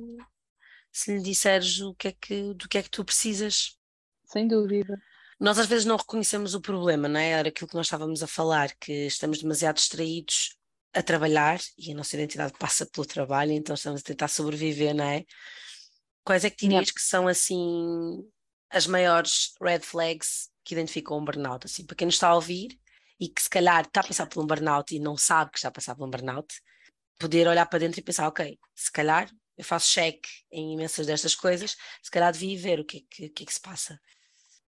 Se lhe disseres o que é que, do que é que tu precisas. Sem dúvida. Nós às vezes não reconhecemos o problema, não é? Era aquilo que nós estávamos a falar, que estamos demasiado distraídos a trabalhar e a nossa identidade passa pelo trabalho, então estamos a tentar sobreviver, não é? Quais é que dirias que são assim as maiores red flags que identificam um burnout. Assim, para quem nos está a ouvir e que se calhar está a passar por um burnout e não sabe que está a passar por um burnout, poder olhar para dentro e pensar, ok, se calhar eu faço check em imensas destas coisas, se calhar devia ver o que é que, que, é que se passa.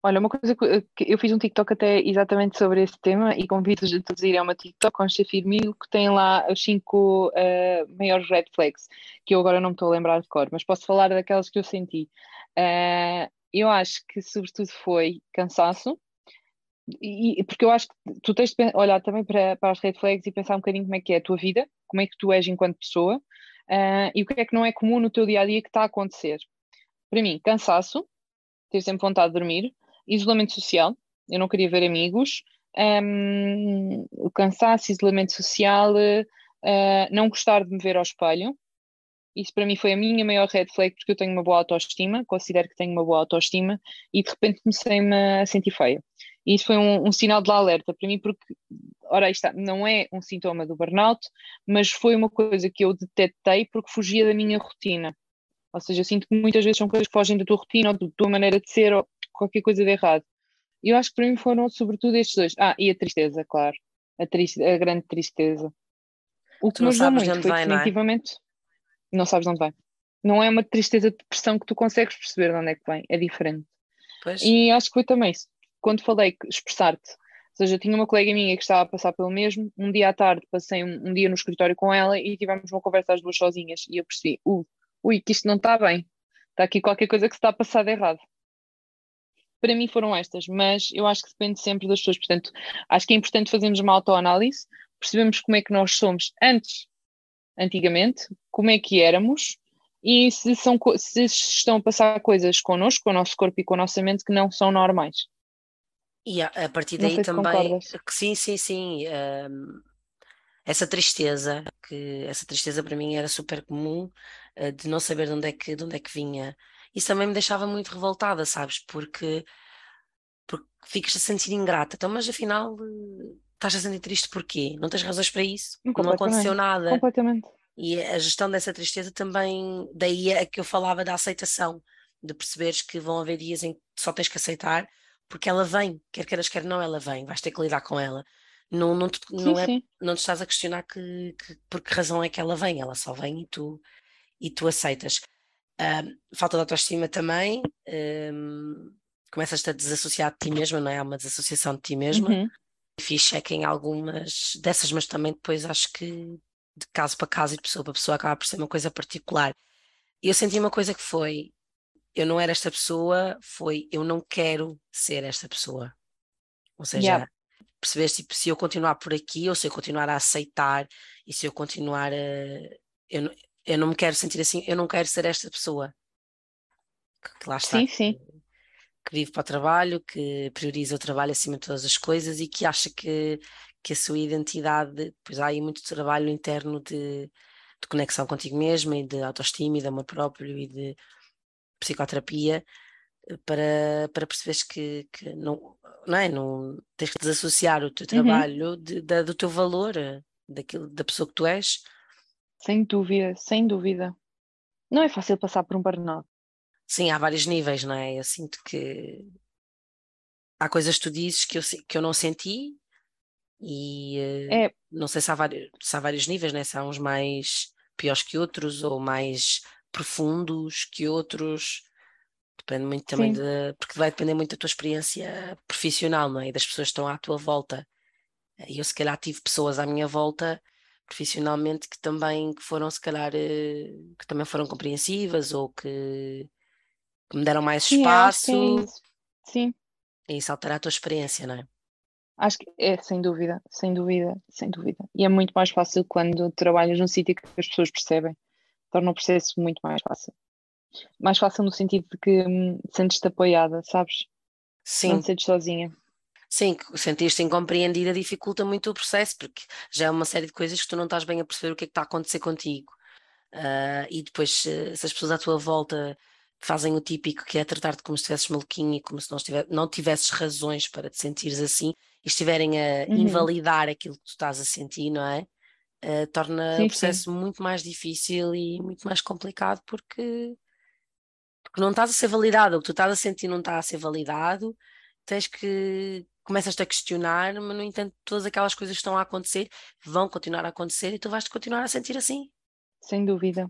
Olha, uma coisa que eu fiz um TikTok até exatamente sobre esse tema e convido-vos a todos a irem a uma TikTok com o Firmino que tem lá os cinco uh, maiores red flags, que eu agora não me estou a lembrar de cor, mas posso falar daquelas que eu senti. Uh, eu acho que sobretudo foi cansaço, e, porque eu acho que tu tens de olhar também para, para as red flags e pensar um bocadinho como é que é a tua vida, como é que tu és enquanto pessoa uh, e o que é que não é comum no teu dia a dia que está a acontecer. Para mim, cansaço, ter sempre vontade de dormir, isolamento social, eu não queria ver amigos, um, o cansaço, isolamento social, uh, não gostar de me ver ao espelho, isso para mim foi a minha maior red flag, porque eu tenho uma boa autoestima, considero que tenho uma boa autoestima, e de repente comecei-me a sentir feia. E isso foi um, um, sinal de alerta para mim, porque, ora, isto não é um sintoma do burnout, mas foi uma coisa que eu detetei porque fugia da minha rotina. Ou seja, eu sinto que muitas vezes são coisas que fogem da tua rotina ou da tua maneira de ser ou qualquer coisa de errado. E eu acho que para mim foram sobretudo estes dois. Ah, e a tristeza, claro. A, triste, a grande tristeza. O que me ajudou muito foi vai, definitivamente não sabes de onde vem. Não é uma tristeza de depressão que tu consegues perceber de onde é que vem, é diferente. Pois. E acho que foi também isso. Quando falei expressar-te, ou seja, tinha uma colega minha que estava a passar pelo mesmo, um dia à tarde passei um, um dia no escritório com ela e tivemos uma conversa às duas sozinhas e eu percebi, uh, ui, que isto não está bem, está aqui qualquer coisa que se está a passar de errado. Para mim foram estas, mas eu acho que depende sempre das pessoas, portanto, acho que é importante fazermos uma autoanálise, percebemos como é que nós somos antes antigamente, como é que éramos e se, são, se estão a passar coisas connosco, com o nosso corpo e com a nossa mente que não são normais. E a, a partir daí também, sim, sim, sim, um, essa tristeza, que essa tristeza para mim era super comum, uh, de não saber de onde, é que, de onde é que vinha. Isso também me deixava muito revoltada, sabes? Porque, porque ficas a sentir ingrata. Então, mas afinal, estás a sentir triste porquê? Não tens razões para isso? Não aconteceu nada. Completamente. E a gestão dessa tristeza também, daí é que eu falava da aceitação, de perceberes que vão haver dias em que só tens que aceitar, porque ela vem, quer queiras, quer não, ela vem, vais ter que lidar com ela. Não, não, te, sim, não, é, não te estás a questionar que, que, por que razão é que ela vem, ela só vem e tu, e tu aceitas. Um, falta de autoestima também, um, começas-te a desassociar de ti mesma, não é? Há uma desassociação de ti mesma. Uhum. Fiz check em algumas dessas, mas também depois acho que de caso para caso e de pessoa para pessoa acaba por ser uma coisa particular. E eu senti uma coisa que foi: eu não era esta pessoa, foi eu não quero ser esta pessoa. Ou seja, yeah. perceber tipo, se eu continuar por aqui ou se eu continuar a aceitar e se eu continuar a. Eu, eu não me quero sentir assim, eu não quero ser esta pessoa. Que, que lá está. Sim, sim. Que, vive para o trabalho, que prioriza o trabalho acima de todas as coisas e que acha que, que a sua identidade, pois há aí muito trabalho interno de, de conexão contigo mesma e de autoestima e de amor próprio e de psicoterapia eh, para, para perceberes que, que não, não é? Não, tens que desassociar o teu uhum. trabalho uhum. de, de, do teu valor, eh, daquilo, da pessoa que tu és. Sem dúvida, sem dúvida. Não é fácil passar por um burnout. Sim, há vários níveis, não é? Eu sinto que há coisas que tu dizes que eu, que eu não senti e eh, é. não sei se há, vários, se há vários níveis, né? se há uns mais piores que outros ou mais profundos que outros. Depende muito também de. Porque vai depender muito da tua experiência profissional, não é? E das pessoas que estão à tua volta. Eu, se calhar, tive pessoas à minha volta profissionalmente que também que foram, se calhar, eh, que também foram compreensivas ou que, que me deram mais Sim, espaço. É isso. Sim. E isso altera a tua experiência, não é? Acho que é, sem dúvida, sem dúvida, sem dúvida. E é muito mais fácil quando trabalhas num sítio que as pessoas percebem. Torna o processo muito mais fácil. Mais fácil no sentido de que hum, sentes-te apoiada, sabes? Sim. Não te sentes sozinha. Sim, sentir-te incompreendida dificulta muito o processo, porque já é uma série de coisas que tu não estás bem a perceber o que é que está a acontecer contigo. Uh, e depois, se, se as pessoas à tua volta fazem o típico que é tratar-te como se estivesses maluquinho e como se não, estiver, não tivesses razões para te sentires assim, e estiverem a uhum. invalidar aquilo que tu estás a sentir, não é? Uh, torna sim, o processo sim. muito mais difícil e muito mais complicado porque, porque não estás a ser validado, o que tu estás a sentir não está a ser validado, tens que começas-te a questionar, mas no entanto todas aquelas coisas que estão a acontecer vão continuar a acontecer e tu vais-te continuar a sentir assim. Sem dúvida.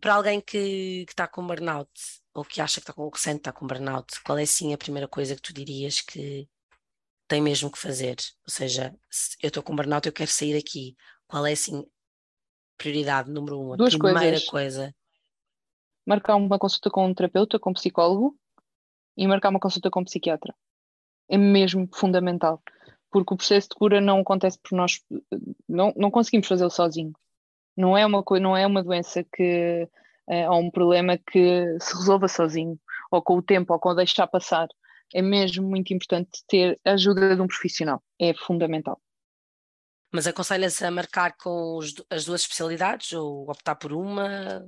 Para alguém que, está com burnout ou que acha que está com, que sente que está com burnout, qual é sim a primeira coisa que tu dirias que, tem mesmo que fazer. Ou seja, se eu estou com burnout, eu quero sair daqui. Qual é assim prioridade número um? A Duas primeira coisas. coisa. Marcar uma consulta com um terapeuta, com um psicólogo e marcar uma consulta com um psiquiatra. É mesmo fundamental. Porque o processo de cura não acontece por nós, não, não conseguimos fazê-lo sozinho. Não é uma, não é uma doença que, é, ou um problema que se resolva sozinho, ou com o tempo, ou com deixar passar é mesmo muito importante ter a ajuda de um profissional, é fundamental. Mas aconselhas a marcar com os, as duas especialidades ou optar por uma?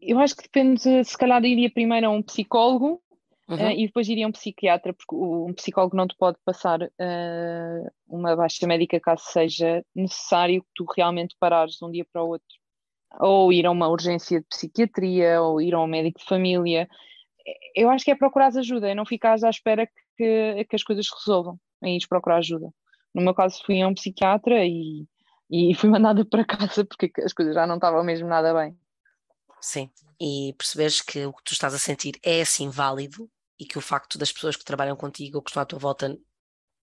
Eu acho que depende, se calhar iria primeiro a um psicólogo uhum. uh, e depois iria a um psiquiatra, porque um psicólogo não te pode passar uh, uma baixa médica caso seja necessário que tu realmente parares de um dia para o outro. Ou ir a uma urgência de psiquiatria, ou ir a um médico de família eu acho que é procurar ajuda, é não ficares à espera que, que as coisas se resolvam, é ir procurar ajuda. No meu caso fui a um psiquiatra e, e fui mandada para casa porque as coisas já não estavam mesmo nada bem. Sim, e perceberes que o que tu estás a sentir é assim válido e que o facto das pessoas que trabalham contigo ou que estão à tua volta,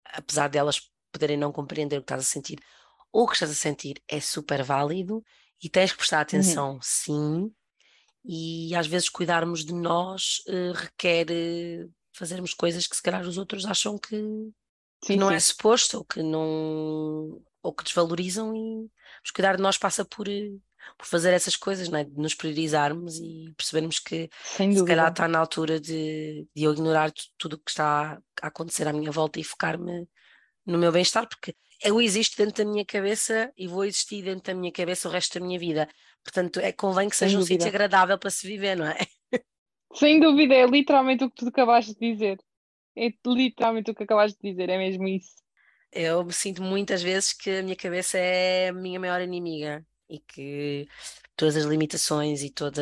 apesar delas poderem não compreender o que estás a sentir ou o que estás a sentir é super válido e tens que prestar uhum. atenção, uhum. sim, e às vezes cuidarmos de nós uh, requer uh, fazermos coisas que se calhar os outros acham que, sim, que não é sim. é suposto ou que não ou que desvalorizam e mas cuidar de nós passa por, uh, por fazer essas coisas, não é? de nos priorizarmos e percebermos que se calhar está na altura de, de eu ignorar tudo o que está a acontecer à minha volta e focar-me no meu bem-estar, porque eu existo dentro da minha cabeça e vou existir dentro da minha cabeça o resto da minha vida. Portanto, é convém que seja um sítio agradável para se viver, não é? Sem dúvida, é literalmente o que tu acabaste de dizer. É literalmente o que acabaste de dizer, é mesmo isso. Eu me sinto muitas vezes que a minha cabeça é a minha maior inimiga e que todas as limitações e toda.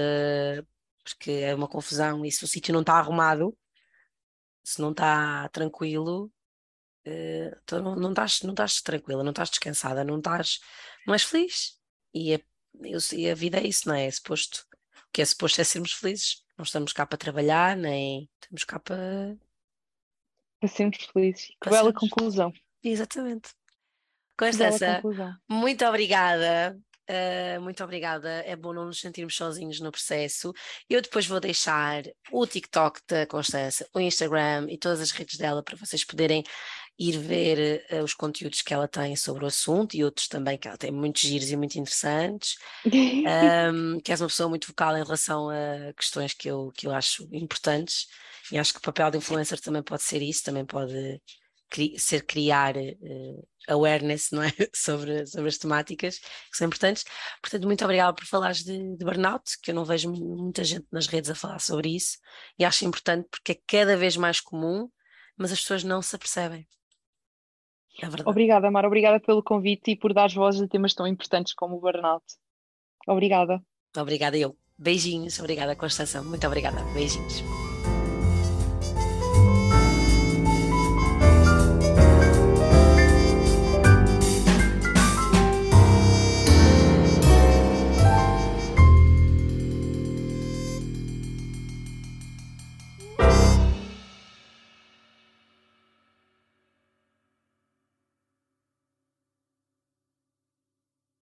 porque é uma confusão e se o sítio não está arrumado, se não está tranquilo, uh, não, não, estás, não estás tranquila, não estás descansada, não estás. não és feliz. E é e a vida é isso, não é? É suposto, o que é suposto é sermos felizes. Não estamos cá para trabalhar, nem estamos cá para. Para sermos felizes. Que bela sermos... conclusão. Exatamente. Constança, muito obrigada. Uh, muito obrigada. É bom não nos sentirmos sozinhos no processo. Eu depois vou deixar o TikTok da Constança, o Instagram e todas as redes dela para vocês poderem ir ver uh, os conteúdos que ela tem sobre o assunto e outros também, que ela tem muitos giros e muito interessantes. um, que és uma pessoa muito vocal em relação a questões que eu, que eu acho importantes e acho que o papel de influencer também pode ser isso, também pode cri ser criar uh, awareness não é? sobre, sobre as temáticas que são importantes. Portanto, muito obrigada por falares de, de burnout, que eu não vejo muita gente nas redes a falar sobre isso e acho importante porque é cada vez mais comum, mas as pessoas não se apercebem. É obrigada, Mara. Obrigada pelo convite e por dar voz a temas tão importantes como o burnout. Obrigada. Obrigada eu. Beijinhos. Obrigada, Constanção. Muito obrigada. Beijinhos.